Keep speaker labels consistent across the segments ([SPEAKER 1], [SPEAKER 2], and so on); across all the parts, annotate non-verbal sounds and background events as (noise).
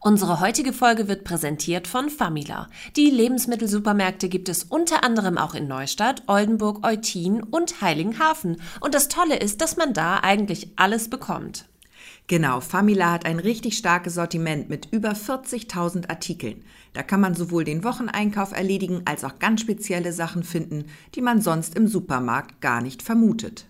[SPEAKER 1] Unsere heutige Folge wird präsentiert von Famila. Die Lebensmittelsupermärkte gibt es unter anderem auch in Neustadt, Oldenburg, Eutin und Heiligenhafen. Und das Tolle ist, dass man da eigentlich alles bekommt.
[SPEAKER 2] Genau, Famila hat ein richtig starkes Sortiment mit über 40.000 Artikeln. Da kann man sowohl den Wocheneinkauf erledigen als auch ganz spezielle Sachen finden, die man sonst im Supermarkt gar nicht vermutet.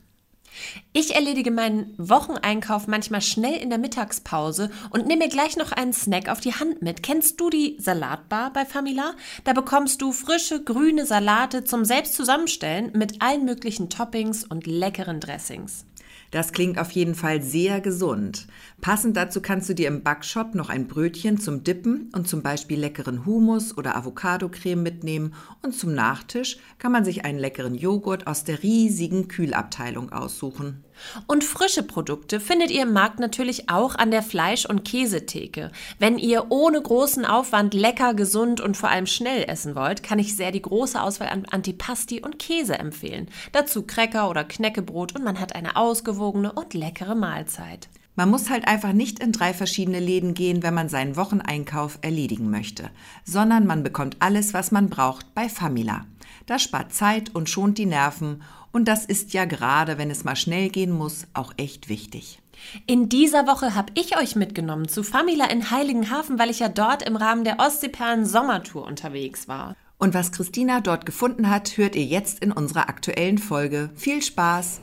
[SPEAKER 1] Ich erledige meinen Wocheneinkauf manchmal schnell in der Mittagspause und nehme mir gleich noch einen Snack auf die Hand mit. Kennst du die Salatbar bei Famila? Da bekommst du frische grüne Salate zum selbst zusammenstellen mit allen möglichen Toppings und leckeren Dressings.
[SPEAKER 2] Das klingt auf jeden Fall sehr gesund. Passend dazu kannst du dir im Backshop noch ein Brötchen zum Dippen und zum Beispiel leckeren Hummus oder Avocado-Creme mitnehmen und zum Nachtisch kann man sich einen leckeren Joghurt aus der riesigen Kühlabteilung aussuchen.
[SPEAKER 1] Und frische Produkte findet ihr im Markt natürlich auch an der Fleisch- und Käsetheke. Wenn ihr ohne großen Aufwand lecker, gesund und vor allem schnell essen wollt, kann ich sehr die große Auswahl an Antipasti und Käse empfehlen. Dazu Cracker oder Knäckebrot und man hat eine ausgewogene und leckere Mahlzeit.
[SPEAKER 2] Man muss halt einfach nicht in drei verschiedene Läden gehen, wenn man seinen Wocheneinkauf erledigen möchte, sondern man bekommt alles, was man braucht bei Famila. Das spart Zeit und schont die Nerven und das ist ja gerade, wenn es mal schnell gehen muss, auch echt wichtig.
[SPEAKER 1] In dieser Woche habe ich euch mitgenommen zu Famila in Heiligenhafen, weil ich ja dort im Rahmen der Ostseeperlen Sommertour unterwegs war.
[SPEAKER 2] Und was Christina dort gefunden hat, hört ihr jetzt in unserer aktuellen Folge. Viel Spaß!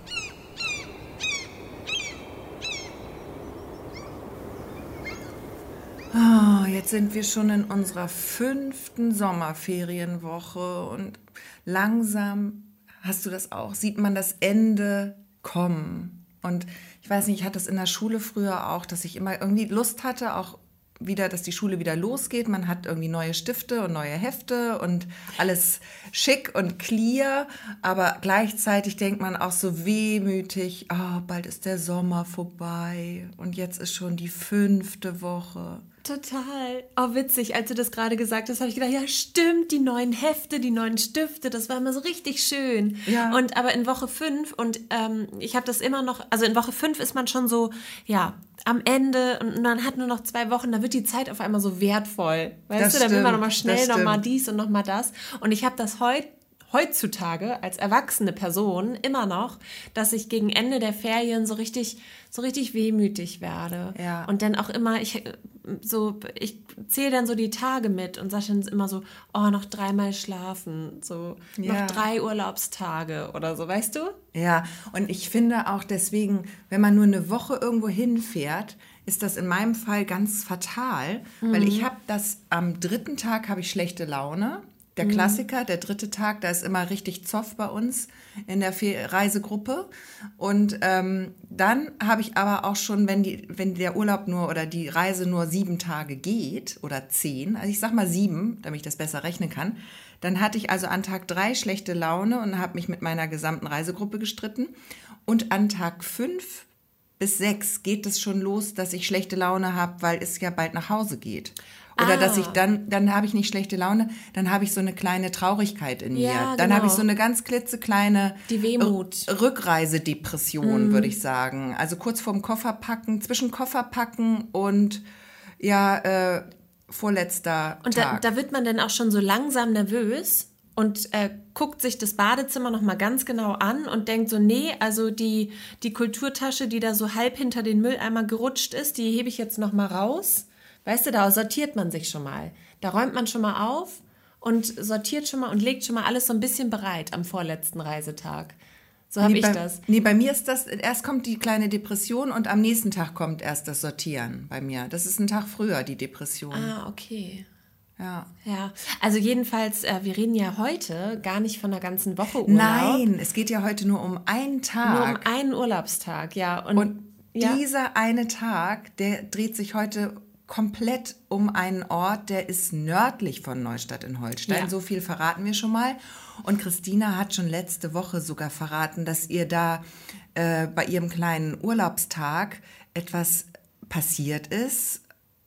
[SPEAKER 2] Oh, jetzt sind wir schon in unserer fünften Sommerferienwoche und langsam, hast du das auch, sieht man das Ende kommen. Und ich weiß nicht, ich hatte das in der Schule früher auch, dass ich immer irgendwie Lust hatte, auch wieder, dass die Schule wieder losgeht. Man hat irgendwie neue Stifte und neue Hefte und alles schick und clear. Aber gleichzeitig denkt man auch so wehmütig, oh, bald ist der Sommer vorbei und jetzt ist schon die fünfte Woche.
[SPEAKER 1] Total. Oh, witzig. Als du das gerade gesagt hast, habe ich gedacht, ja, stimmt, die neuen Hefte, die neuen Stifte, das war immer so richtig schön. Ja. Und aber in Woche 5 und ähm, ich habe das immer noch, also in Woche 5 ist man schon so, ja, am Ende und man hat nur noch zwei Wochen, da wird die Zeit auf einmal so wertvoll. Weißt das du, dann will man nochmal schnell nochmal dies und nochmal das. Und ich habe das heute heutzutage als erwachsene Person immer noch, dass ich gegen Ende der Ferien so richtig, so richtig wehmütig werde. Ja. Und dann auch immer, ich so, ich zähle dann so die Tage mit und sage dann immer so, oh, noch dreimal schlafen, so ja. noch drei Urlaubstage oder so, weißt du?
[SPEAKER 2] Ja, und ich finde auch deswegen, wenn man nur eine Woche irgendwo hinfährt, ist das in meinem Fall ganz fatal, mhm. weil ich habe das am dritten Tag habe ich schlechte Laune der mhm. Klassiker, der dritte Tag, da ist immer richtig Zoff bei uns in der Reisegruppe. Und ähm, dann habe ich aber auch schon, wenn, die, wenn der Urlaub nur oder die Reise nur sieben Tage geht oder zehn, also ich sag mal sieben, damit ich das besser rechnen kann, dann hatte ich also an Tag drei schlechte Laune und habe mich mit meiner gesamten Reisegruppe gestritten. Und an Tag fünf bis sechs geht es schon los, dass ich schlechte Laune habe, weil es ja bald nach Hause geht. Oder ah. dass ich ah. dann, dann habe ich nicht schlechte Laune, dann habe ich so eine kleine Traurigkeit in mir. Ja, dann genau. habe ich so eine ganz klitzekleine
[SPEAKER 1] Die Wehmut.
[SPEAKER 2] Rückreisedepression, mhm. würde ich sagen. Also kurz vorm Kofferpacken, zwischen Kofferpacken und ja, äh, vorletzter
[SPEAKER 1] Und
[SPEAKER 2] Tag.
[SPEAKER 1] Da, da wird man dann auch schon so langsam nervös und äh, guckt sich das Badezimmer noch mal ganz genau an und denkt so, nee, also die, die Kulturtasche, die da so halb hinter den Mülleimer gerutscht ist, die hebe ich jetzt noch mal raus Weißt du, da sortiert man sich schon mal. Da räumt man schon mal auf und sortiert schon mal und legt schon mal alles so ein bisschen bereit am vorletzten Reisetag. So habe nee, ich
[SPEAKER 2] bei,
[SPEAKER 1] das.
[SPEAKER 2] Nee, bei mir ist das, erst kommt die kleine Depression und am nächsten Tag kommt erst das Sortieren bei mir. Das ist ein Tag früher, die Depression.
[SPEAKER 1] Ah, okay.
[SPEAKER 2] Ja.
[SPEAKER 1] Ja, also jedenfalls, äh, wir reden ja heute gar nicht von einer ganzen Woche Urlaub.
[SPEAKER 2] Nein, es geht ja heute nur um einen Tag.
[SPEAKER 1] Nur um einen Urlaubstag, ja.
[SPEAKER 2] Und, und ja. dieser eine Tag, der dreht sich heute komplett um einen Ort, der ist nördlich von Neustadt in Holstein. Ja. So viel verraten wir schon mal. Und Christina hat schon letzte Woche sogar verraten, dass ihr da äh, bei ihrem kleinen Urlaubstag etwas passiert ist.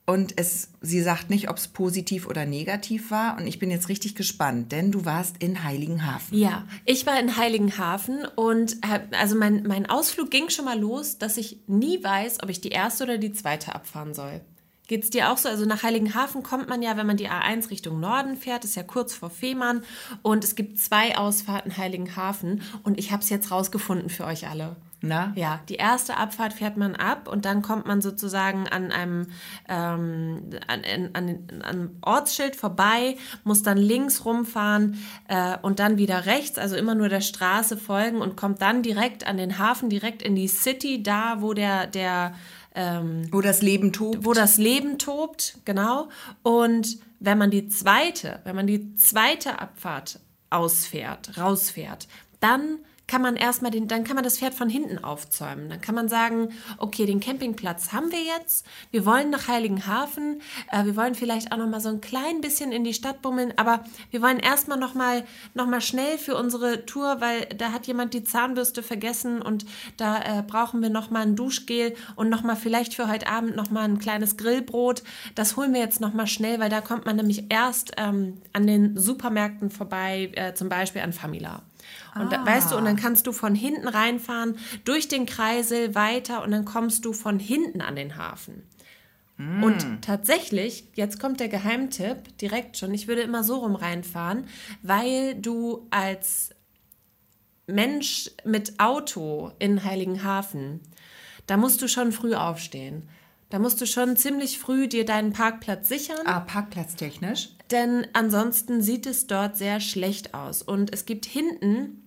[SPEAKER 2] Und es, sie sagt nicht, ob es positiv oder negativ war. Und ich bin jetzt richtig gespannt, denn du warst in Heiligenhafen.
[SPEAKER 1] Ja, ich war in Heiligenhafen und also mein, mein Ausflug ging schon mal los, dass ich nie weiß, ob ich die erste oder die zweite abfahren soll. Geht es dir auch so? Also nach Heiligenhafen kommt man ja, wenn man die A1 Richtung Norden fährt, ist ja kurz vor Fehmarn und es gibt zwei Ausfahrten Heiligenhafen und ich habe es jetzt rausgefunden für euch alle. Na? Ja, die erste Abfahrt fährt man ab und dann kommt man sozusagen an einem ähm, an, an, an, an Ortsschild vorbei, muss dann links rumfahren äh, und dann wieder rechts, also immer nur der Straße folgen und kommt dann direkt an den Hafen, direkt in die City, da wo der, der
[SPEAKER 2] ähm, wo das Leben tobt.
[SPEAKER 1] Wo das Leben tobt, genau. Und wenn man die zweite, wenn man die zweite Abfahrt ausfährt, rausfährt, dann kann man erstmal den, dann kann man das Pferd von hinten aufzäumen. Dann kann man sagen, okay, den Campingplatz haben wir jetzt. Wir wollen nach Heiligenhafen. Äh, wir wollen vielleicht auch noch mal so ein klein bisschen in die Stadt bummeln, aber wir wollen erstmal noch mal, noch mal schnell für unsere Tour, weil da hat jemand die Zahnbürste vergessen und da äh, brauchen wir noch mal ein Duschgel und noch mal vielleicht für heute Abend noch mal ein kleines Grillbrot. Das holen wir jetzt noch mal schnell, weil da kommt man nämlich erst ähm, an den Supermärkten vorbei, äh, zum Beispiel an Famila. Und ah. weißt du, und dann kannst du von hinten reinfahren, durch den Kreisel weiter und dann kommst du von hinten an den Hafen. Mm. Und tatsächlich, jetzt kommt der Geheimtipp direkt schon, ich würde immer so rum reinfahren, weil du als Mensch mit Auto in Heiligenhafen, da musst du schon früh aufstehen. Da musst du schon ziemlich früh dir deinen Parkplatz sichern.
[SPEAKER 2] Ah, parkplatztechnisch?
[SPEAKER 1] Denn ansonsten sieht es dort sehr schlecht aus. Und es gibt hinten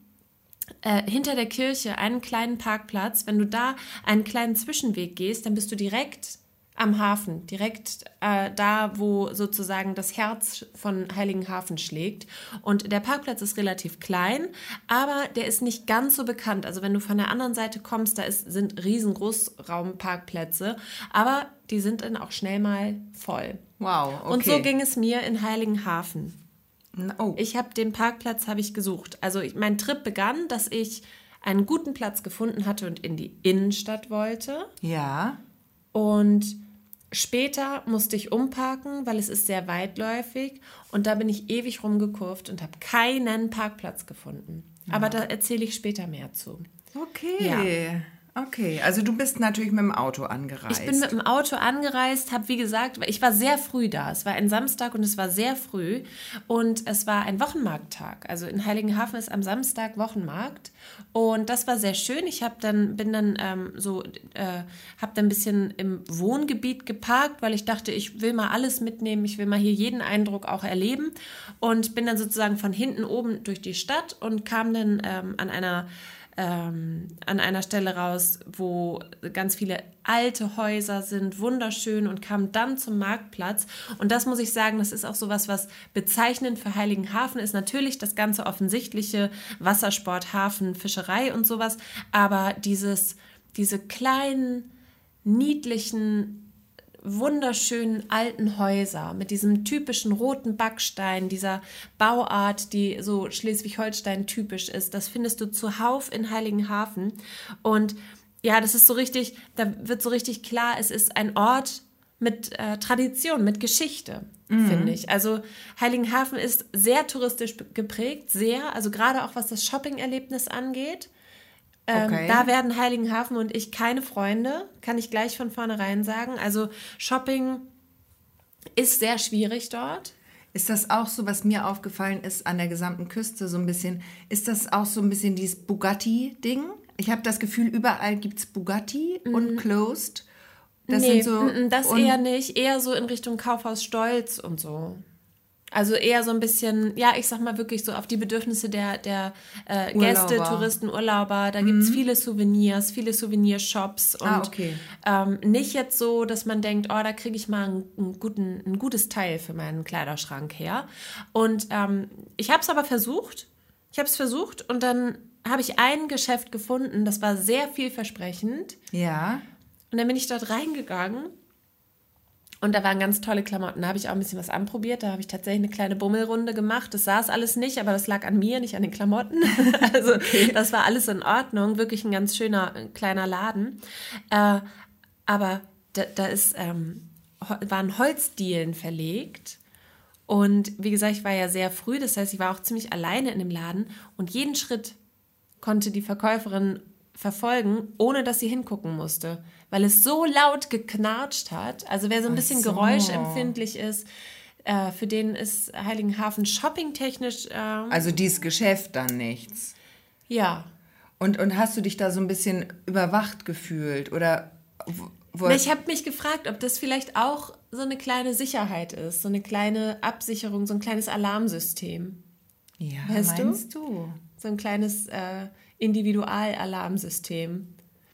[SPEAKER 1] äh, hinter der Kirche einen kleinen Parkplatz. Wenn du da einen kleinen Zwischenweg gehst, dann bist du direkt am Hafen, direkt äh, da, wo sozusagen das Herz von Heiligenhafen schlägt. Und der Parkplatz ist relativ klein, aber der ist nicht ganz so bekannt. Also wenn du von der anderen Seite kommst, da ist, sind riesen Großraumparkplätze, aber die sind dann auch schnell mal voll. Wow. Okay. Und so ging es mir in Heiligenhafen. Oh. Ich habe den Parkplatz habe ich gesucht. Also ich, mein Trip begann, dass ich einen guten Platz gefunden hatte und in die Innenstadt wollte. Ja. Und später musste ich umparken, weil es ist sehr weitläufig und da bin ich ewig rumgekurvt und habe keinen Parkplatz gefunden. Ja. Aber da erzähle ich später mehr zu.
[SPEAKER 2] Okay. Ja. Okay, also du bist natürlich mit dem Auto angereist.
[SPEAKER 1] Ich bin mit dem Auto angereist, habe wie gesagt, ich war sehr früh da. Es war ein Samstag und es war sehr früh und es war ein Wochenmarkttag. Also in Heiligenhafen ist am Samstag Wochenmarkt und das war sehr schön. Ich habe dann bin dann ähm, so äh, habe dann ein bisschen im Wohngebiet geparkt, weil ich dachte, ich will mal alles mitnehmen. Ich will mal hier jeden Eindruck auch erleben und bin dann sozusagen von hinten oben durch die Stadt und kam dann ähm, an einer ähm, an einer Stelle raus, wo ganz viele alte Häuser sind, wunderschön und kam dann zum Marktplatz. Und das muss ich sagen, das ist auch sowas, was bezeichnend für Heiligenhafen ist. Natürlich das ganze offensichtliche Wassersport, Hafen, Fischerei und sowas, aber dieses, diese kleinen, niedlichen wunderschönen alten Häuser mit diesem typischen roten Backstein, dieser Bauart, die so Schleswig-Holstein typisch ist. Das findest du zuhauf in Heiligenhafen. Und ja, das ist so richtig, da wird so richtig klar, es ist ein Ort mit äh, Tradition, mit Geschichte, mhm. finde ich. Also Heiligenhafen ist sehr touristisch geprägt, sehr, also gerade auch was das Shopping-Erlebnis angeht. Ähm, okay. Da werden Heiligenhafen und ich keine Freunde, kann ich gleich von vornherein sagen. Also Shopping ist sehr schwierig dort.
[SPEAKER 2] Ist das auch so, was mir aufgefallen ist an der gesamten Küste, so ein bisschen, ist das auch so ein bisschen dieses Bugatti-Ding? Ich habe das Gefühl, überall gibt es Bugatti mhm. und Closed.
[SPEAKER 1] Das nee, so, das eher nicht. Eher so in Richtung Kaufhaus Stolz und so. Also eher so ein bisschen, ja, ich sag mal wirklich so auf die Bedürfnisse der, der äh, Gäste, Touristen, Urlauber. Da mhm. gibt es viele Souvenirs, viele Souvenirshops ah, und ah, okay. ähm, nicht jetzt so, dass man denkt, oh, da kriege ich mal einen, einen, guten, ein gutes Teil für meinen Kleiderschrank her. Und ähm, ich habe es aber versucht. Ich habe es versucht und dann habe ich ein Geschäft gefunden, das war sehr vielversprechend. Ja. Und dann bin ich dort reingegangen und da waren ganz tolle Klamotten. Da habe ich auch ein bisschen was anprobiert. Da habe ich tatsächlich eine kleine Bummelrunde gemacht. Das saß alles nicht, aber das lag an mir, nicht an den Klamotten. (laughs) also okay. das war alles in Ordnung. Wirklich ein ganz schöner kleiner Laden. Äh, aber da, da ist, ähm, waren Holzdielen verlegt. Und wie gesagt, ich war ja sehr früh, das heißt, ich war auch ziemlich alleine in dem Laden und jeden Schritt konnte die Verkäuferin verfolgen, ohne dass sie hingucken musste, weil es so laut geknatscht hat. Also wer so ein bisschen so. geräuschempfindlich ist, äh, für den ist Heiligenhafen shoppingtechnisch. Äh,
[SPEAKER 2] also dieses Geschäft dann nichts. Ja. Und, und hast du dich da so ein bisschen überwacht gefühlt oder?
[SPEAKER 1] Wo ich habe mich gefragt, ob das vielleicht auch so eine kleine Sicherheit ist, so eine kleine Absicherung, so ein kleines Alarmsystem. Ja, weißt meinst du? du? So ein kleines äh, Individualalarmsystem.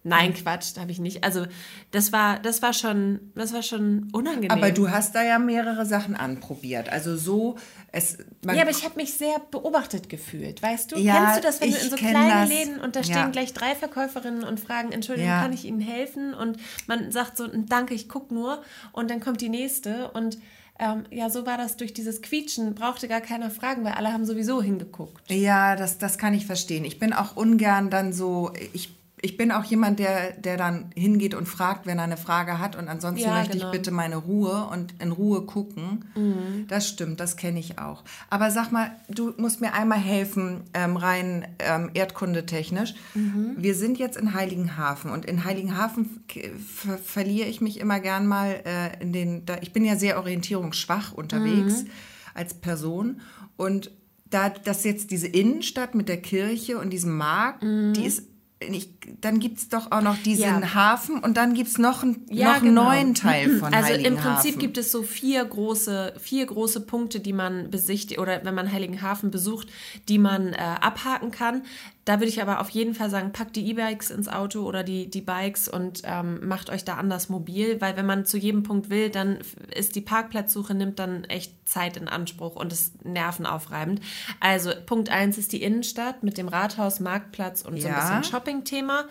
[SPEAKER 1] Nein, Quatsch, da habe ich nicht. Also das war, das war schon, das war schon unangenehm.
[SPEAKER 2] Aber du hast da ja mehrere Sachen anprobiert. Also so, es.
[SPEAKER 1] ja, aber ich habe mich sehr beobachtet gefühlt, weißt du? Ja, Kennst du das, wenn du in so kleinen das. Läden und da stehen ja. gleich drei Verkäuferinnen und fragen, Entschuldigung, ja. kann ich Ihnen helfen? Und man sagt so, danke, ich gucke nur. Und dann kommt die nächste und ähm, ja, so war das durch dieses Quietschen, brauchte gar keiner fragen, weil alle haben sowieso hingeguckt.
[SPEAKER 2] Ja, das, das kann ich verstehen. Ich bin auch ungern dann so, ich ich bin auch jemand, der, der dann hingeht und fragt, wenn er eine Frage hat. Und ansonsten ja, möchte genau. ich bitte meine Ruhe und in Ruhe gucken. Mhm. Das stimmt, das kenne ich auch. Aber sag mal, du musst mir einmal helfen, ähm, rein ähm, erdkundetechnisch. Mhm. Wir sind jetzt in Heiligenhafen und in Heiligenhafen ver verliere ich mich immer gern mal äh, in den. Da, ich bin ja sehr orientierungsschwach unterwegs mhm. als Person. Und da das jetzt diese Innenstadt mit der Kirche und diesem Markt, mhm. die ist ich, dann gibt es doch auch noch diesen ja. Hafen und dann gibt es noch, ein, ja, noch einen genau. neuen
[SPEAKER 1] Teil von Also im Prinzip gibt es so vier große, vier große Punkte, die man besichtigt oder wenn man Heiligenhafen besucht, die man äh, abhaken kann. Da würde ich aber auf jeden Fall sagen, packt die E-Bikes ins Auto oder die, die Bikes und ähm, macht euch da anders mobil, weil wenn man zu jedem Punkt will, dann ist die Parkplatzsuche, nimmt dann echt Zeit in Anspruch und ist nervenaufreibend. Also Punkt 1 ist die Innenstadt mit dem Rathaus, Marktplatz und so ein bisschen Shopping-Thema.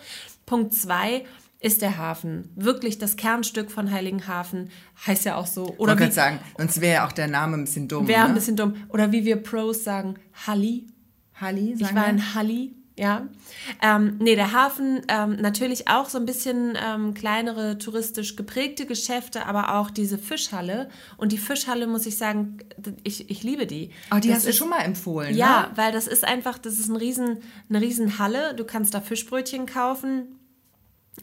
[SPEAKER 1] Punkt 2 ist der Hafen. Wirklich das Kernstück von Heiligenhafen. Heißt ja auch so.
[SPEAKER 2] Oder ich würde sagen, sonst wäre ja auch der Name ein bisschen dumm.
[SPEAKER 1] Wäre ne? ein bisschen dumm. Oder wie wir Pros sagen, Halli. Halli, sagen Ich war in Halli. Ja, ähm, nee, der Hafen ähm, natürlich auch so ein bisschen ähm, kleinere touristisch geprägte Geschäfte, aber auch diese Fischhalle. Und die Fischhalle, muss ich sagen, ich, ich liebe die.
[SPEAKER 2] Oh, die das hast ist, du schon mal empfohlen.
[SPEAKER 1] Ja, ne? weil das ist einfach, das ist ein riesen, eine riesen Halle. Du kannst da Fischbrötchen kaufen.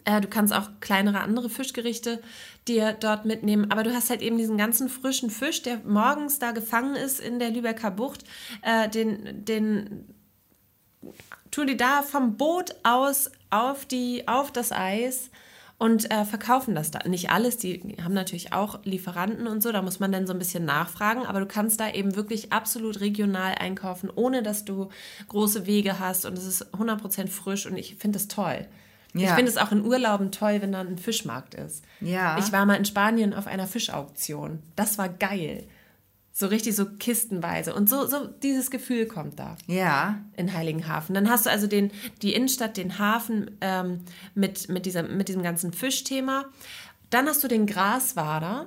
[SPEAKER 1] Äh, du kannst auch kleinere andere Fischgerichte dir dort mitnehmen. Aber du hast halt eben diesen ganzen frischen Fisch, der morgens da gefangen ist in der Lübecker Bucht. Äh, den, den tun die da vom Boot aus auf, die, auf das Eis und äh, verkaufen das da. Nicht alles, die haben natürlich auch Lieferanten und so, da muss man dann so ein bisschen nachfragen, aber du kannst da eben wirklich absolut regional einkaufen, ohne dass du große Wege hast und es ist 100% frisch und ich finde das toll. Ja. Ich finde es auch in Urlauben toll, wenn da ein Fischmarkt ist. Ja. Ich war mal in Spanien auf einer Fischauktion. Das war geil. So richtig so kistenweise. Und so, so dieses Gefühl kommt da. Ja. In Heiligenhafen. Dann hast du also den, die Innenstadt, den Hafen ähm, mit, mit, dieser, mit diesem ganzen Fischthema. Dann hast du den Graswader.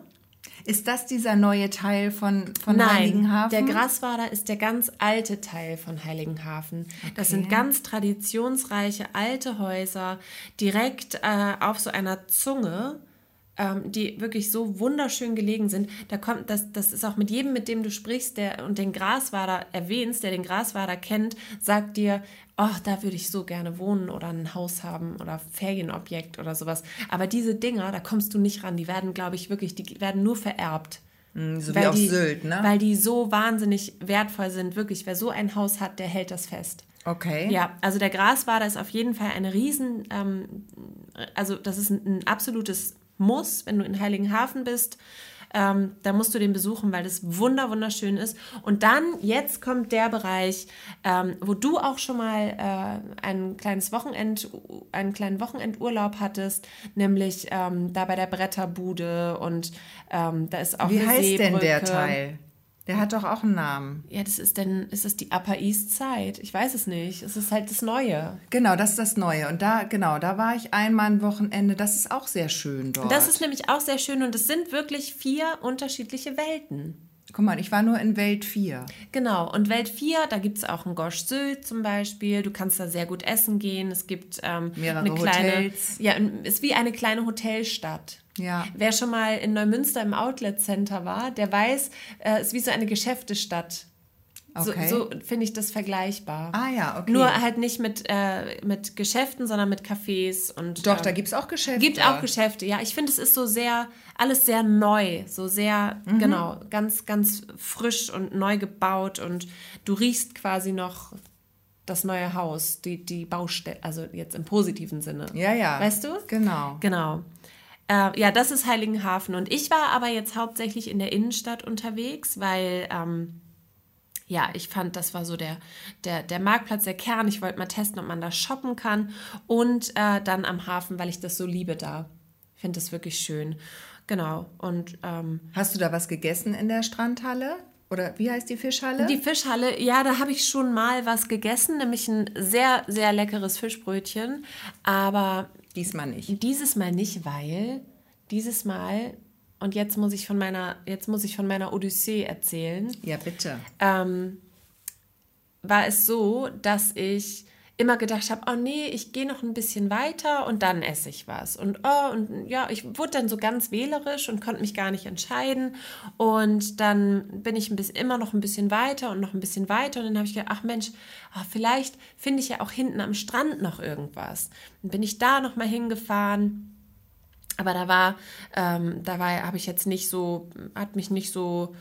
[SPEAKER 2] Ist das dieser neue Teil von, von
[SPEAKER 1] Nein, Heiligenhafen? Der Graswader ist der ganz alte Teil von Heiligenhafen. Okay. Das sind ganz traditionsreiche alte Häuser, direkt äh, auf so einer Zunge ähm, die wirklich so wunderschön gelegen sind. Da kommt, das, das ist auch mit jedem, mit dem du sprichst, der und den Graswader erwähnst, der den Graswader kennt, sagt dir, oh, da würde ich so gerne wohnen oder ein Haus haben oder Ferienobjekt oder sowas. Aber diese Dinger, da kommst du nicht ran. Die werden, glaube ich, wirklich, die werden nur vererbt. Mm, so wie auf die, Sylt, ne? Weil die so wahnsinnig wertvoll sind. Wirklich, wer so ein Haus hat, der hält das fest. Okay. Ja, also der Graswader ist auf jeden Fall eine riesen, ähm, also das ist ein, ein absolutes muss, wenn du in Heiligenhafen bist. Ähm, da musst du den besuchen, weil das wunder wunderschön ist. Und dann, jetzt kommt der Bereich, ähm, wo du auch schon mal äh, ein kleines Wochenend, einen kleinen Wochenendurlaub hattest, nämlich ähm, da bei der Bretterbude und ähm, da ist auch Wie heißt Seebrücke. denn der
[SPEAKER 2] Teil? Der hat doch auch einen Namen.
[SPEAKER 1] Ja, das ist denn, ist das die Upper East Side? Ich weiß es nicht. Es ist halt das Neue.
[SPEAKER 2] Genau, das ist das Neue. Und da, genau, da war ich einmal ein Wochenende. Das ist auch sehr schön dort.
[SPEAKER 1] Das ist nämlich auch sehr schön und es sind wirklich vier unterschiedliche Welten.
[SPEAKER 2] Guck mal, ich war nur in Welt 4.
[SPEAKER 1] Genau, und Welt 4, da gibt es auch ein Gosch Sylt zum Beispiel. Du kannst da sehr gut essen gehen. Es gibt ähm, mehrere eine kleine, Hotels. Ja, ist wie eine kleine Hotelstadt. Ja. Wer schon mal in Neumünster im Outlet Center war, der weiß, äh, es ist wie so eine Geschäftestadt.
[SPEAKER 2] Okay.
[SPEAKER 1] So, so finde ich das vergleichbar.
[SPEAKER 2] Ah ja, okay.
[SPEAKER 1] Nur halt nicht mit, äh, mit Geschäften, sondern mit Cafés und.
[SPEAKER 2] Doch,
[SPEAKER 1] ähm,
[SPEAKER 2] da gibt es auch Geschäfte.
[SPEAKER 1] Gibt auch Geschäfte, ja. Ich finde, es ist so sehr, alles sehr neu, so sehr,
[SPEAKER 2] Mhm.
[SPEAKER 1] genau, ganz, ganz frisch und neu gebaut und du riechst quasi noch das neue Haus, die, die Baustelle, also jetzt im positiven Sinne.
[SPEAKER 2] Ja, ja.
[SPEAKER 1] Weißt du?
[SPEAKER 2] Genau.
[SPEAKER 1] Genau. Äh, ja, das ist Heiligenhafen. Und ich war aber jetzt hauptsächlich in der Innenstadt unterwegs, weil, ähm, ja, ich fand, das war so der, der, der Marktplatz, der Kern. Ich wollte mal testen, ob man da shoppen kann. Und äh, dann am Hafen, weil ich das so liebe da. Ich finde das wirklich schön. Genau. Und ähm,
[SPEAKER 2] Hast du da was gegessen in der Strandhalle? Oder wie heißt die Fischhalle?
[SPEAKER 1] die Fischhalle, ja, da habe ich schon mal was gegessen, nämlich ein sehr, sehr leckeres Fischbrötchen. Aber
[SPEAKER 2] Diesmal nicht.
[SPEAKER 1] Dieses Mal nicht, weil dieses Mal und jetzt muss ich von meiner jetzt muss ich von meiner Odyssee erzählen.
[SPEAKER 2] Ja, bitte.
[SPEAKER 1] Ähm, war es so, dass ich immer gedacht habe, oh nee, ich gehe noch ein bisschen weiter und dann esse ich was. Und oh, und ja, ich wurde dann so ganz wählerisch und konnte mich gar nicht entscheiden. Und dann bin ich ein bisschen, immer noch ein bisschen weiter und noch ein bisschen weiter. Und dann habe ich gedacht, ach Mensch, ah, vielleicht finde ich ja auch hinten am Strand noch irgendwas. Dann bin ich da noch mal hingefahren. Aber da war, ähm, da war, habe ich jetzt nicht so, hat mich nicht so,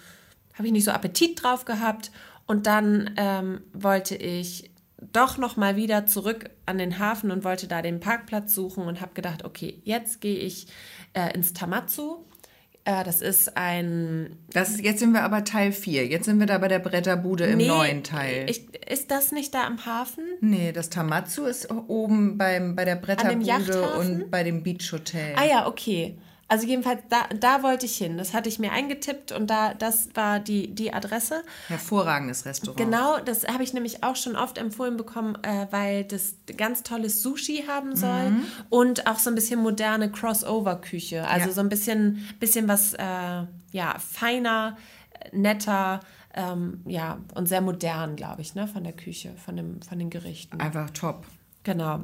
[SPEAKER 1] habe ich nicht so Appetit drauf gehabt. Und dann ähm, wollte ich doch noch mal wieder zurück an den Hafen und wollte da den Parkplatz suchen und habe gedacht, okay, jetzt gehe ich äh, ins Tamatsu. Äh, das ist ein
[SPEAKER 2] Das ist, jetzt sind wir aber Teil 4. Jetzt sind wir da bei der Bretterbude im
[SPEAKER 1] Nee,
[SPEAKER 2] neuen Teil.
[SPEAKER 1] Ich, ist das nicht da am Hafen?
[SPEAKER 2] nee, das Tamatsu ist oben beim, bei der Bretterbude und bei dem Beach Hotel.
[SPEAKER 1] Ah ja, okay. Also jedenfalls, da, da wollte ich hin. Das hatte ich mir eingetippt und da, das war die, die Adresse.
[SPEAKER 2] Hervorragendes Restaurant.
[SPEAKER 1] Genau, das habe ich nämlich auch schon oft empfohlen bekommen, äh, weil das ganz tolles Sushi haben soll
[SPEAKER 2] Mhm.
[SPEAKER 1] und auch so ein bisschen moderne Crossover-Küche. Also
[SPEAKER 2] Ja.
[SPEAKER 1] so ein bisschen, bisschen was, äh, ja, feiner, netter, ähm, ja, und sehr modern, glaube ich, ne, von der Küche, von, dem, von den Gerichten.
[SPEAKER 2] Einfach top.
[SPEAKER 1] Genau.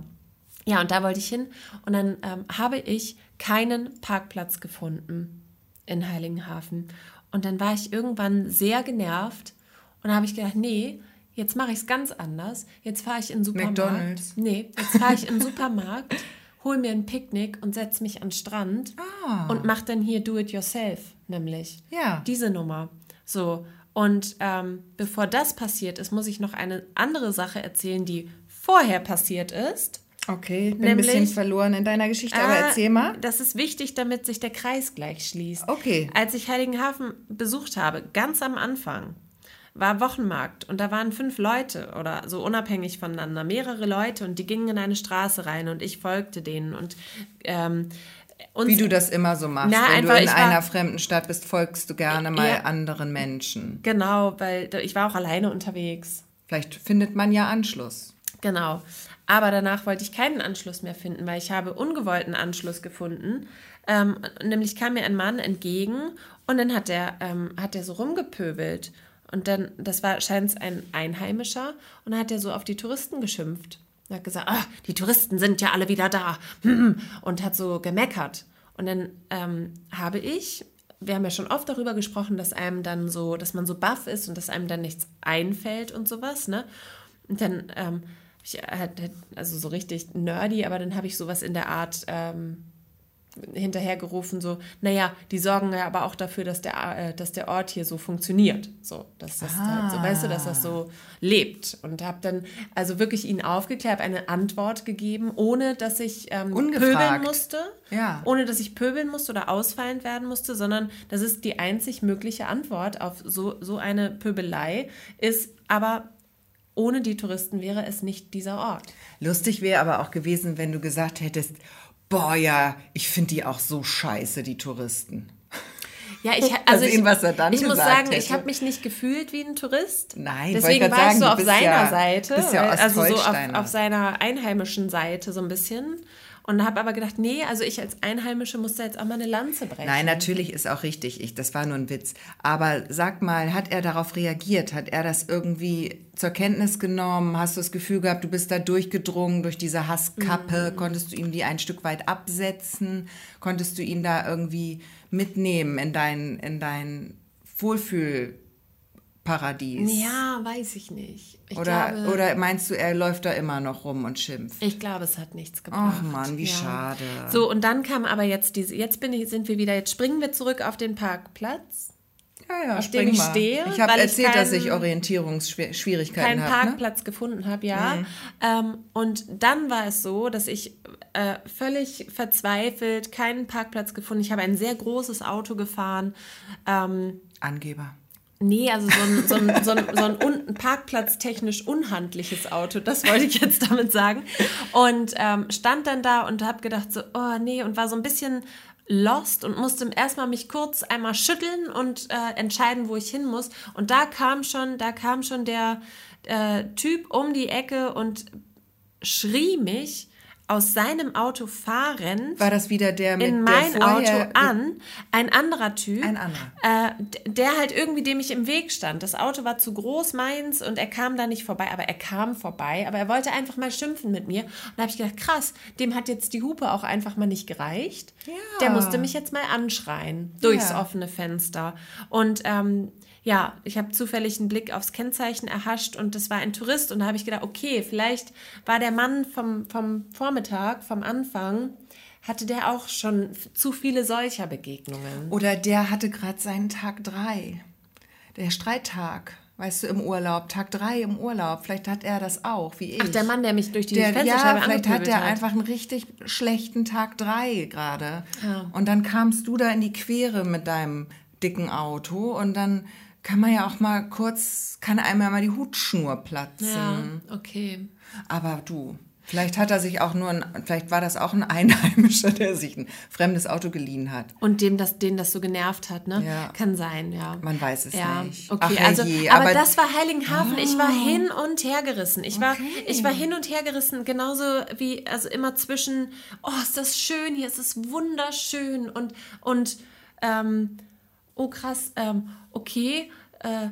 [SPEAKER 1] Ja, und da wollte ich hin. Und dann ähm, habe ich keinen Parkplatz gefunden in Heiligenhafen. Und dann war ich irgendwann sehr genervt. Und habe ich gedacht, nee, jetzt mache ich es ganz anders. Jetzt fahre ich in den Supermarkt.
[SPEAKER 2] McDonald's.
[SPEAKER 1] Nee, jetzt fahre ich in den Supermarkt, hol mir ein Picknick und setze mich an den Strand und mache dann hier Do-it-yourself, nämlich.
[SPEAKER 2] Ja.
[SPEAKER 1] Diese Nummer. So. Und ähm, bevor das passiert ist, muss ich noch eine andere Sache erzählen, die vorher passiert ist.
[SPEAKER 2] Okay, ich bin
[SPEAKER 1] Nämlich-
[SPEAKER 2] ein bisschen verloren in deiner Geschichte, aber
[SPEAKER 1] Ah,
[SPEAKER 2] erzähl mal.
[SPEAKER 1] Das ist wichtig, damit sich der Kreis gleich schließt.
[SPEAKER 2] Okay.
[SPEAKER 1] Als ich Heiligenhafen besucht habe, ganz am Anfang, war Wochenmarkt und da waren fünf Leute oder so unabhängig voneinander, mehrere Leute und die gingen in eine Straße rein und ich folgte denen und ähm, uns,
[SPEAKER 2] Wie du das immer so machst.
[SPEAKER 1] Na,
[SPEAKER 2] Wenn
[SPEAKER 1] einfach,
[SPEAKER 2] du in
[SPEAKER 1] ich war-
[SPEAKER 2] einer fremden Stadt bist, folgst du gerne mal
[SPEAKER 1] Ja.
[SPEAKER 2] anderen Menschen.
[SPEAKER 1] Genau, weil ich war auch alleine unterwegs.
[SPEAKER 2] Vielleicht findet man ja Anschluss.
[SPEAKER 1] Genau. Aber danach wollte ich keinen Anschluss mehr finden, weil ich habe ungewollten Anschluss gefunden. Ähm, nämlich kam mir ein Mann entgegen und dann hat er ähm, hat er so rumgepöbelt. Und dann, das war scheint ein Einheimischer, und dann hat er so auf die Touristen geschimpft. Er hat gesagt, ah, die Touristen sind ja alle wieder da. (laughs) Und hat so gemeckert. Und dann ähm, habe ich, wir haben ja schon oft darüber gesprochen, dass einem dann so, dass man so baff ist und dass einem dann nichts einfällt und sowas, ne? Und dann ähm, ich halt, also so richtig nerdy, aber dann habe ich sowas in der Art ähm, hinterhergerufen, so, naja, die sorgen ja aber auch dafür, dass der, äh, dass der Ort hier so funktioniert. So, dass das halt so, weißt du, dass das so lebt. Und habe dann also wirklich ihn aufgeklärt, eine Antwort gegeben, ohne dass ich ähm, pöbeln musste.
[SPEAKER 2] Ja.
[SPEAKER 1] Ohne dass ich pöbeln musste oder ausfallend werden musste, sondern das ist die einzig mögliche Antwort auf so, so eine Pöbelei, ist aber ohne die Touristen wäre es nicht dieser Ort.
[SPEAKER 2] Lustig wäre aber auch gewesen, wenn du gesagt hättest, boah ja, ich finde die auch so scheiße, die Touristen.
[SPEAKER 1] Ja, ich, (laughs) also
[SPEAKER 2] sehen,
[SPEAKER 1] ich,
[SPEAKER 2] was er dann
[SPEAKER 1] ich muss sagen,
[SPEAKER 2] hätte.
[SPEAKER 1] ich habe mich nicht gefühlt wie ein Tourist.
[SPEAKER 2] Nein,
[SPEAKER 1] deswegen war ich so auf seiner
[SPEAKER 2] ja-
[SPEAKER 1] Seite,
[SPEAKER 2] ja
[SPEAKER 1] also so auf, auf seiner einheimischen Seite so ein bisschen. Und habe aber gedacht, nee, also ich als Einheimische muss da jetzt auch mal eine Lanze brechen.
[SPEAKER 2] Nein, natürlich ist auch richtig. Ich, das war nur ein Witz. Aber sag mal, hat er darauf reagiert? Hat er das irgendwie zur Kenntnis genommen? Hast du das Gefühl gehabt, du bist da durchgedrungen durch diese Hasskappe? Konntest du ihm die ein Stück weit absetzen? Konntest du ihn da irgendwie mitnehmen in dein, in dein Wohlfühlgefühl? Paradies.
[SPEAKER 1] Ja, weiß ich nicht. Ich
[SPEAKER 2] oder,
[SPEAKER 1] glaube,
[SPEAKER 2] oder meinst du, er läuft da immer noch rum und schimpft?
[SPEAKER 1] Ich glaube, es hat nichts gebracht.
[SPEAKER 2] Ach Mann, wie schade.
[SPEAKER 1] So, und dann kam aber jetzt diese, jetzt bin ich, sind wir wieder, jetzt springen wir zurück auf den Parkplatz.
[SPEAKER 2] Ja, ja,
[SPEAKER 1] auf dem ich
[SPEAKER 2] mal.
[SPEAKER 1] stehe,
[SPEAKER 2] Ich habe
[SPEAKER 1] weil ich
[SPEAKER 2] erzählt, dass ich Orientierungsschwierigkeiten
[SPEAKER 1] keinen
[SPEAKER 2] habe. Ne?
[SPEAKER 1] Parkplatz gefunden habe, ja. Ähm, und dann war es so, dass ich äh, völlig verzweifelt keinen Parkplatz gefunden. Ich habe ein sehr großes Auto gefahren. Ähm,
[SPEAKER 2] Angeber.
[SPEAKER 1] Nee, also so ein, so ein, so ein, so ein un parkplatztechnisch unhandliches Auto, das wollte ich jetzt damit sagen. Und ähm, stand dann da und habe gedacht so, oh nee, und war so ein bisschen lost und musste erstmal mich kurz einmal schütteln und äh, entscheiden, wo ich hin muss. Und da kam schon, da kam schon der äh, Typ um die Ecke und schrie mich aus seinem Auto fahrend
[SPEAKER 2] War das wieder der mit
[SPEAKER 1] in
[SPEAKER 2] der
[SPEAKER 1] mein
[SPEAKER 2] vorher,
[SPEAKER 1] Auto an, ein anderer Typ,
[SPEAKER 2] Ein anderer.
[SPEAKER 1] äh, der halt irgendwie dem ich im Weg stand. Das Auto war zu groß meins und er kam da nicht vorbei, aber er kam vorbei, aber er wollte einfach mal schimpfen mit mir. Und da habe ich gedacht, krass, dem hat jetzt die Hupe auch einfach mal nicht gereicht.
[SPEAKER 2] Ja.
[SPEAKER 1] Der musste mich jetzt mal anschreien durchs
[SPEAKER 2] Ja.
[SPEAKER 1] offene Fenster. Und ähm, ja, ich habe zufällig einen Blick aufs Kennzeichen erhascht und das war ein Tourist und da habe ich gedacht, okay, vielleicht war der Mann vom, vom Vormittag, vom Anfang, hatte der auch schon zu viele solcher Begegnungen.
[SPEAKER 2] Oder der hatte gerade seinen Tag drei. Der Streittag. Weißt du, im Urlaub. Tag drei im Urlaub. Vielleicht hat er das auch, wie ich.
[SPEAKER 1] Ach, der Mann, der mich durch die
[SPEAKER 2] Der,
[SPEAKER 1] Fensterscheibe
[SPEAKER 2] ja, vielleicht hat
[SPEAKER 1] angepöbelt
[SPEAKER 2] er einfach einen richtig schlechten Tag drei gerade.
[SPEAKER 1] Ja.
[SPEAKER 2] Und dann kamst du da in die Quere mit deinem dicken Auto und dann kann man ja auch mal kurz, kann einem ja mal die Hutschnur platzen.
[SPEAKER 1] Ja, okay.
[SPEAKER 2] Aber du, vielleicht hat er sich auch nur, ein, vielleicht war das auch ein (laughs) Einheimischer, der sich ein fremdes Auto geliehen hat.
[SPEAKER 1] Und dem das, den das so genervt hat, ne?
[SPEAKER 2] Ja.
[SPEAKER 1] Kann sein, ja.
[SPEAKER 2] Man weiß es
[SPEAKER 1] ja,
[SPEAKER 2] nicht.
[SPEAKER 1] Okay,
[SPEAKER 2] Ach,
[SPEAKER 1] also, aber,
[SPEAKER 2] aber-
[SPEAKER 1] das war Heiligenhafen. Ich war hin und her gerissen. Ich war,
[SPEAKER 2] Okay.
[SPEAKER 1] ich war hin und her gerissen, genauso wie, also immer zwischen, oh, ist das schön hier, es ist wunderschön und, und, ähm, oh krass, ähm, okay, äh,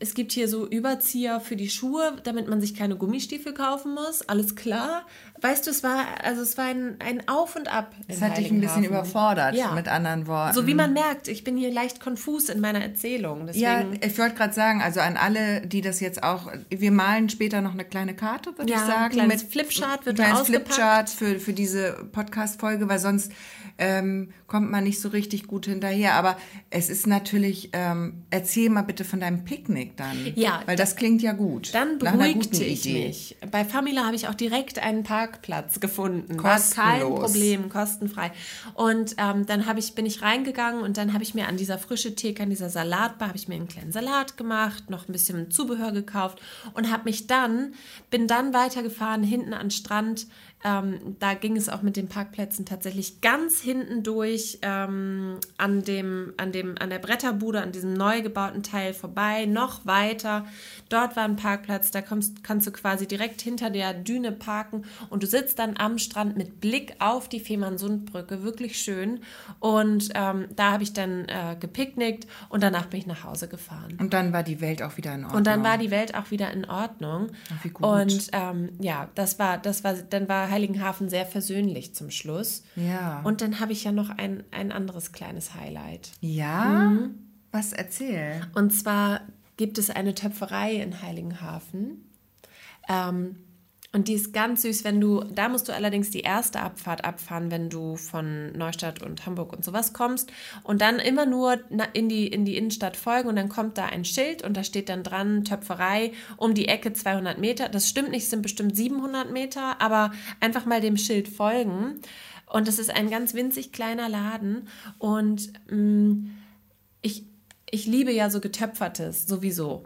[SPEAKER 1] es gibt hier so Überzieher für die Schuhe, damit man sich keine Gummistiefel kaufen muss. Alles klar. Weißt du, es war, also es war ein, ein Auf und Ab.
[SPEAKER 2] Das
[SPEAKER 1] in
[SPEAKER 2] hat dich ein bisschen überfordert,
[SPEAKER 1] Ja.
[SPEAKER 2] mit anderen Worten.
[SPEAKER 1] So wie man merkt, ich bin hier leicht konfus in meiner Erzählung. Deswegen,
[SPEAKER 2] Ja, ich wollte gerade sagen, also an alle, die das jetzt auch, wir malen später noch eine kleine Karte, würde
[SPEAKER 1] Ja,
[SPEAKER 2] ich sagen.
[SPEAKER 1] kleines Flipchart wird
[SPEAKER 2] ein
[SPEAKER 1] da
[SPEAKER 2] kleines
[SPEAKER 1] ausgepackt.
[SPEAKER 2] Flipchart für, für diese Podcast-Folge, weil sonst ähm, kommt man nicht so richtig gut hinterher. Aber es ist natürlich, ähm, erzähl mal bitte von deinem Picknick dann.
[SPEAKER 1] Ja,
[SPEAKER 2] Weil das klingt ja gut.
[SPEAKER 1] dann beruhigte ich
[SPEAKER 2] Idee.
[SPEAKER 1] mich. Bei Famila habe ich auch direkt einen Parkplatz gefunden. War kein
[SPEAKER 2] Kostenlos.
[SPEAKER 1] Problem, kostenfrei. Und ähm, dann habe ich, bin ich reingegangen und dann habe ich mir an dieser frische Theke, an dieser Salatbar, habe ich mir einen kleinen Salat gemacht, noch ein bisschen Zubehör gekauft und habe mich dann, bin dann weitergefahren hinten an den Strand. Ähm, da ging es auch mit den Parkplätzen tatsächlich ganz hinten durch ähm, an, dem, an, dem, an der Bretterbude, an diesem neu gebauten Teil vorbei, noch weiter. Dort war ein Parkplatz, da kommst, kannst du quasi direkt hinter der Düne parken und du sitzt dann am Strand mit Blick auf die Fehmarnsundbrücke, wirklich schön. Und ähm, da habe ich dann äh, gepicknickt und danach bin ich nach Hause gefahren.
[SPEAKER 2] Und dann war die Welt auch wieder in Ordnung.
[SPEAKER 1] Und dann war die Welt auch wieder in Ordnung.
[SPEAKER 2] Ach, wie gut.
[SPEAKER 1] Und ähm, ja, das war, das war, dann war Heiligenhafen sehr versöhnlich zum Schluss.
[SPEAKER 2] Ja.
[SPEAKER 1] Und dann habe ich ja noch ein, ein anderes kleines Highlight.
[SPEAKER 2] ja?
[SPEAKER 1] Mhm.
[SPEAKER 2] Was erzähl?
[SPEAKER 1] Und zwar gibt es eine Töpferei in Heiligenhafen. Ähm, und die ist ganz süß, wenn du, da musst du allerdings die erste Abfahrt abfahren, wenn du von Neustadt und Hamburg und sowas kommst und dann immer nur in die, in die Innenstadt folgen und dann kommt da ein Schild und da steht dann dran Töpferei um die Ecke 200 Meter. Das stimmt nicht, es sind bestimmt 700 Meter, aber einfach mal dem Schild folgen. Und das ist ein ganz winzig kleiner Laden und mh, ich, ich liebe ja so getöpfertes sowieso.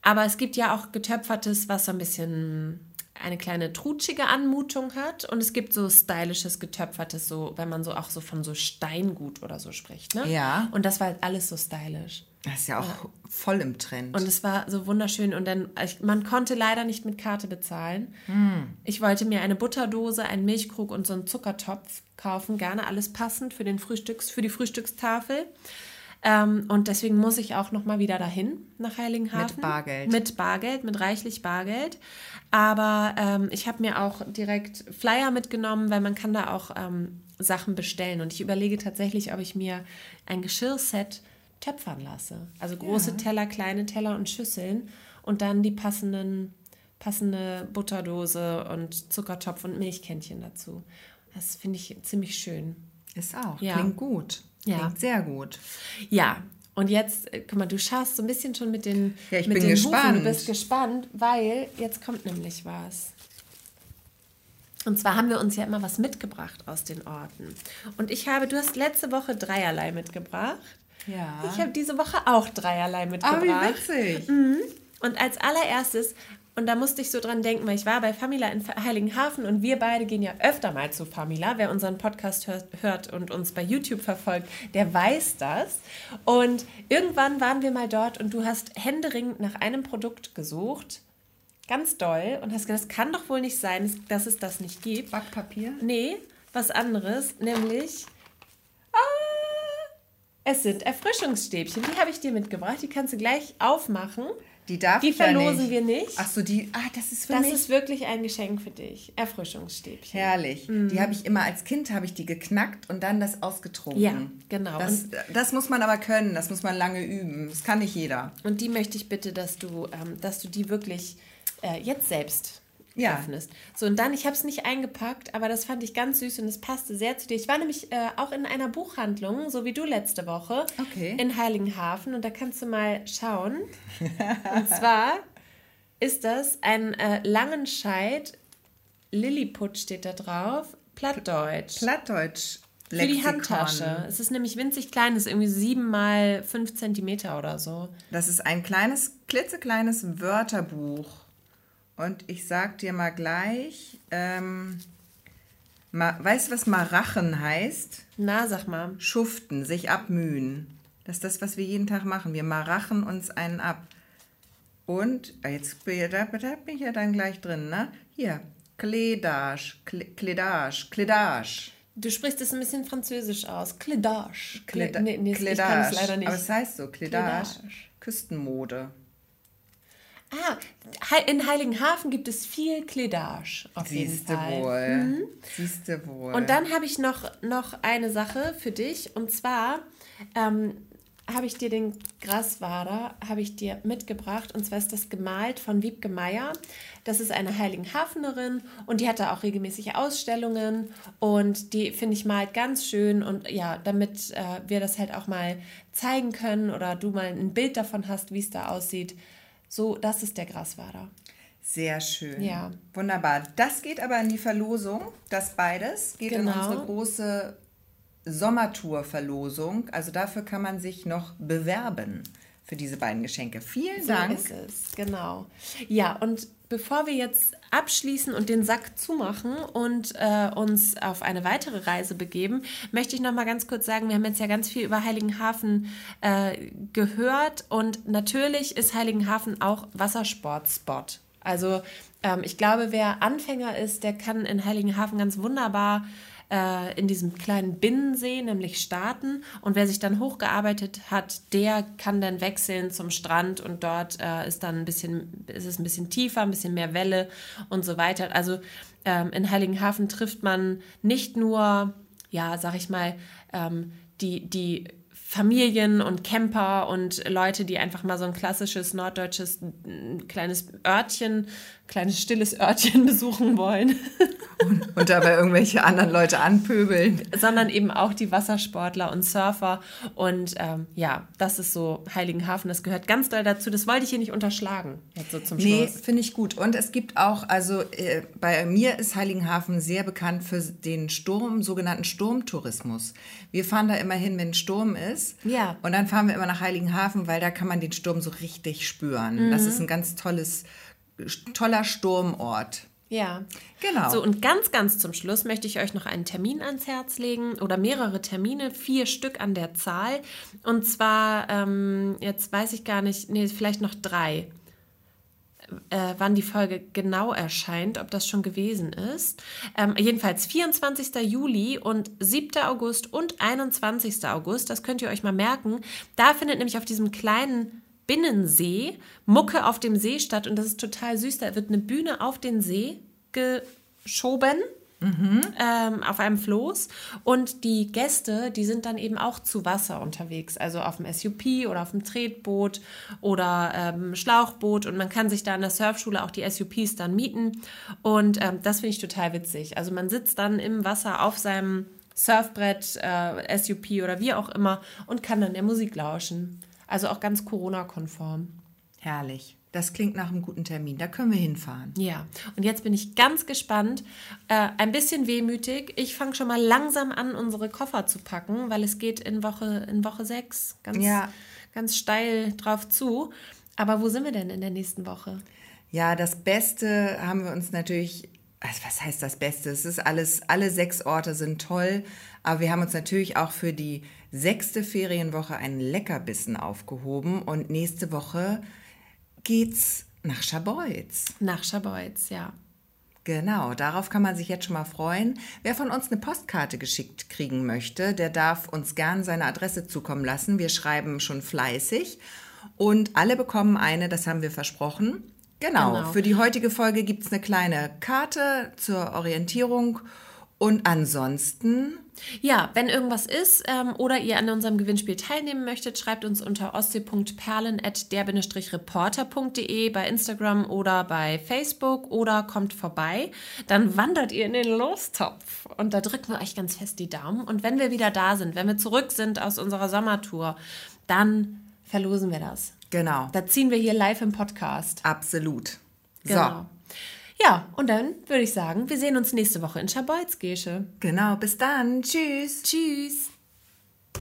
[SPEAKER 1] Aber es gibt ja auch getöpfertes, was so ein bisschen eine kleine trutschige Anmutung hat. Und es gibt so stylisches getöpfertes, so, wenn man so auch so von so Steingut oder so spricht. Ne?
[SPEAKER 2] Ja.
[SPEAKER 1] Und das war halt alles so stylisch.
[SPEAKER 2] Das ist ja auch voll im Trend.
[SPEAKER 1] Und es war so wunderschön. Und dann, ich, man konnte leider nicht mit Karte bezahlen. Ich wollte mir eine Butterdose, einen Milchkrug und so einen Zuckertopf kaufen. Gerne alles passend für, den Frühstücks, für die Frühstückstafel. Ähm, und deswegen muss ich auch noch mal wieder dahin, nach Heiligenhafen.
[SPEAKER 2] Mit Bargeld.
[SPEAKER 1] Mit Bargeld, mit reichlich Bargeld. Aber ähm, ich habe mir auch direkt Flyer mitgenommen, weil man kann da auch ähm, Sachen bestellen. Und ich überlege tatsächlich, ob ich mir ein Geschirrset töpfern lasse. Also große ja. Teller, kleine Teller und Schüsseln und dann die passenden, passende Butterdose und Zuckertopf und Milchkännchen dazu. Das finde ich ziemlich schön.
[SPEAKER 2] Ist auch. Ja. Klingt gut. Klingt ja. sehr gut.
[SPEAKER 1] Ja, und jetzt, äh, guck mal, du schaust so ein bisschen schon mit den. Ja, ich mit bin den gespannt. Hufen. Du bist gespannt, weil jetzt kommt nämlich was. Und zwar haben wir uns ja immer was mitgebracht aus den Orten. Und ich habe, du hast letzte Woche dreierlei mitgebracht. Ja. Ich habe diese Woche auch dreierlei mitgebracht. Ah, wie witzig. Mhm. Und als allererstes und da musste ich so dran denken, weil ich war bei Famila in Heiligenhafen und wir beide gehen ja öfter mal zu Famila. Wer unseren Podcast hört, hört, und uns bei YouTube verfolgt, der weiß das. Und irgendwann waren wir mal dort und du hast händeringend nach einem Produkt gesucht. Ganz doll. Und hast gesagt, das kann doch wohl nicht sein, dass es das nicht gibt.
[SPEAKER 2] Backpapier?
[SPEAKER 1] Nee, was anderes, nämlich. Ah, es sind Erfrischungsstäbchen. Die habe ich dir mitgebracht. Die kannst du gleich aufmachen. Die darf die ich verlosen ja nicht. wir nicht.
[SPEAKER 2] Ach so, die, ah, das ist
[SPEAKER 1] für das mich. Das ist wirklich ein Geschenk für dich. Erfrischungsstäbchen.
[SPEAKER 2] Herrlich. Mhm. Die habe ich immer als Kind habe ich die geknackt und dann das ausgetrunken. Ja, genau. Das, das muss man aber können. Das muss man lange üben. Das kann nicht jeder.
[SPEAKER 1] Und die möchte ich bitte, dass du, ähm, dass du die wirklich äh, jetzt selbst ja. öffnest. So, und dann, ich habe es nicht eingepackt, aber das fand ich ganz süß und es passte sehr zu dir. Ich war nämlich äh, auch in einer Buchhandlung, so wie du letzte Woche, okay. in Heiligenhafen und da kannst du mal schauen. und zwar ist das ein äh, Langenscheid, Lilliput steht da drauf, Plattdeutsch. Plattdeutsch. Lexikon. Für die Handtasche. Es ist nämlich winzig klein, es ist irgendwie sieben mal fünf Zentimeter oder so.
[SPEAKER 2] Das ist ein kleines, klitzekleines Wörterbuch und ich sag dir mal gleich, ähm, ma, weißt du, was Marachen heißt?
[SPEAKER 1] Na, sag mal.
[SPEAKER 2] Schuften, sich abmühen. Das ist das, was wir jeden Tag machen. Wir marachen uns einen ab. Und, ah, jetzt da, da bin ich ja dann gleich drin, ne? Hier, Clédage, Clédage, Clédage.
[SPEAKER 1] Du sprichst es ein bisschen französisch aus. Clédage. Clédage.
[SPEAKER 2] Nee, nee. Ich kann es leider nicht. Aber es heißt so, Clédage. Clédage. Küstenmode.
[SPEAKER 1] Ah, in Heiligenhafen gibt es viel Kledage auf Siehste jeden Fall. Wohl. Mhm. Siehste wohl. Und dann habe ich noch, noch eine Sache für dich. Und zwar ähm, habe ich dir den Graswader habe ich dir mitgebracht. Und zwar ist das gemalt von Wiebke Meier. Das ist eine Heiligenhafenerin und die hat da auch regelmäßige Ausstellungen. Und die finde ich malt ganz schön. Und ja, damit äh, wir das halt auch mal zeigen können oder du mal ein Bild davon hast, wie es da aussieht so, das ist der Graswader.
[SPEAKER 2] Sehr schön. Ja. Wunderbar. Das geht aber in die Verlosung. Das beides geht genau. in unsere große Sommertour-Verlosung. Also dafür kann man sich noch bewerben für diese beiden Geschenke. Vielen so Dank.
[SPEAKER 1] Ist es, genau. Ja, und bevor wir jetzt abschließen und den Sack zumachen und äh, uns auf eine weitere Reise begeben, möchte ich noch mal ganz kurz sagen, wir haben jetzt ja ganz viel über Heiligenhafen äh, gehört und natürlich ist Heiligenhafen auch Wassersportspot. Also ähm, ich glaube, wer Anfänger ist, der kann in Heiligenhafen ganz wunderbar äh, in diesem kleinen Binnensee, nämlich starten. Und wer sich dann hochgearbeitet hat, der kann dann wechseln zum Strand und dort äh, ist dann ein bisschen, ist es ein bisschen tiefer, ein bisschen mehr Welle und so weiter. Also ähm, in Heiligenhafen trifft man nicht nur, ja, sag ich mal, ähm, die, die Familien und Camper und Leute, die einfach mal so ein klassisches norddeutsches kleines Örtchen kleines stilles Örtchen (laughs) besuchen wollen.
[SPEAKER 2] Und, und, dabei irgendwelche anderen Leute anpöbeln.
[SPEAKER 1] Sondern eben auch die Wassersportler und Surfer. Und ähm, ja, das ist so Heiligenhafen, das gehört ganz doll dazu. Das wollte ich hier nicht unterschlagen, jetzt so
[SPEAKER 2] zum nee, Schluss. Nee, finde ich gut. Und es gibt auch, also äh, bei mir ist Heiligenhafen sehr bekannt für den Sturm, sogenannten Sturmtourismus. Wir fahren da immer hin, wenn Sturm ist. Ja. Und dann fahren wir immer nach Heiligenhafen, weil da kann man den Sturm so richtig spüren. Mhm. Das ist ein ganz tolles toller Sturmort.
[SPEAKER 1] Ja, genau. So, und ganz, ganz zum Schluss möchte ich euch noch einen Termin ans Herz legen oder mehrere Termine, vier Stück an der Zahl. Und zwar, ähm, jetzt weiß ich gar nicht, nee, vielleicht noch drei. Äh, wann die Folge genau erscheint, ob das schon gewesen ist. Ähm, jedenfalls 24. Juli und 7. August und 21. August, das könnt ihr euch mal merken. Da findet nämlich auf diesem kleinen Binnensee, Mucke auf dem See statt und das ist total süß. Da wird eine Bühne auf den See geschoben Mhm. Ähm, auf einem Floß. Und die Gäste, die sind dann eben auch zu Wasser unterwegs, also auf dem SUP oder auf dem Tretboot oder ähm, Schlauchboot. Und man kann sich da in der Surfschule auch die SUPs dann mieten. Und ähm, das finde ich total witzig. Also man sitzt dann im Wasser auf seinem Surfbrett, äh, SUP oder wie auch immer und kann dann der Musik lauschen. Also auch ganz Corona-konform.
[SPEAKER 2] Herrlich. Das klingt nach einem guten Termin. Da können wir hinfahren.
[SPEAKER 1] Ja, und jetzt bin ich ganz gespannt. Äh, ein bisschen wehmütig. Ich fange schon mal langsam an, unsere Koffer zu packen, weil es geht in Woche, in Woche 6 ganz, ja. ganz steil drauf zu. Aber wo sind wir denn in der nächsten Woche?
[SPEAKER 2] Ja, das Beste haben wir uns natürlich also was heißt das Beste? Es ist alles, alle sechs Orte sind toll, aber wir haben uns natürlich auch für die sechste Ferienwoche einen Leckerbissen aufgehoben und nächste Woche geht's nach Schabolz.
[SPEAKER 1] Nach Schabolz, ja.
[SPEAKER 2] Genau, darauf kann man sich jetzt schon mal freuen. Wer von uns eine Postkarte geschickt kriegen möchte, der darf uns gern seine Adresse zukommen lassen. Wir schreiben schon fleißig und alle bekommen eine, das haben wir versprochen. Genau, genau. für die heutige Folge gibt es eine kleine Karte zur Orientierung. Und ansonsten.
[SPEAKER 1] Ja, wenn irgendwas ist ähm, oder ihr an unserem Gewinnspiel teilnehmen möchtet, schreibt uns unter ostsee.perlen.der-reporter.de bei Instagram oder bei Facebook oder kommt vorbei. Dann wandert ihr in den Lostopf und da drücken wir euch ganz fest die Daumen. Und wenn wir wieder da sind, wenn wir zurück sind aus unserer Sommertour, dann verlosen wir das.
[SPEAKER 2] Genau.
[SPEAKER 1] Da ziehen wir hier live im Podcast.
[SPEAKER 2] Absolut.
[SPEAKER 1] Genau. So. Ja, und dann würde ich sagen, wir sehen uns nächste Woche in Schabolzgesche.
[SPEAKER 2] Genau, bis dann. Tschüss.
[SPEAKER 1] Tschüss.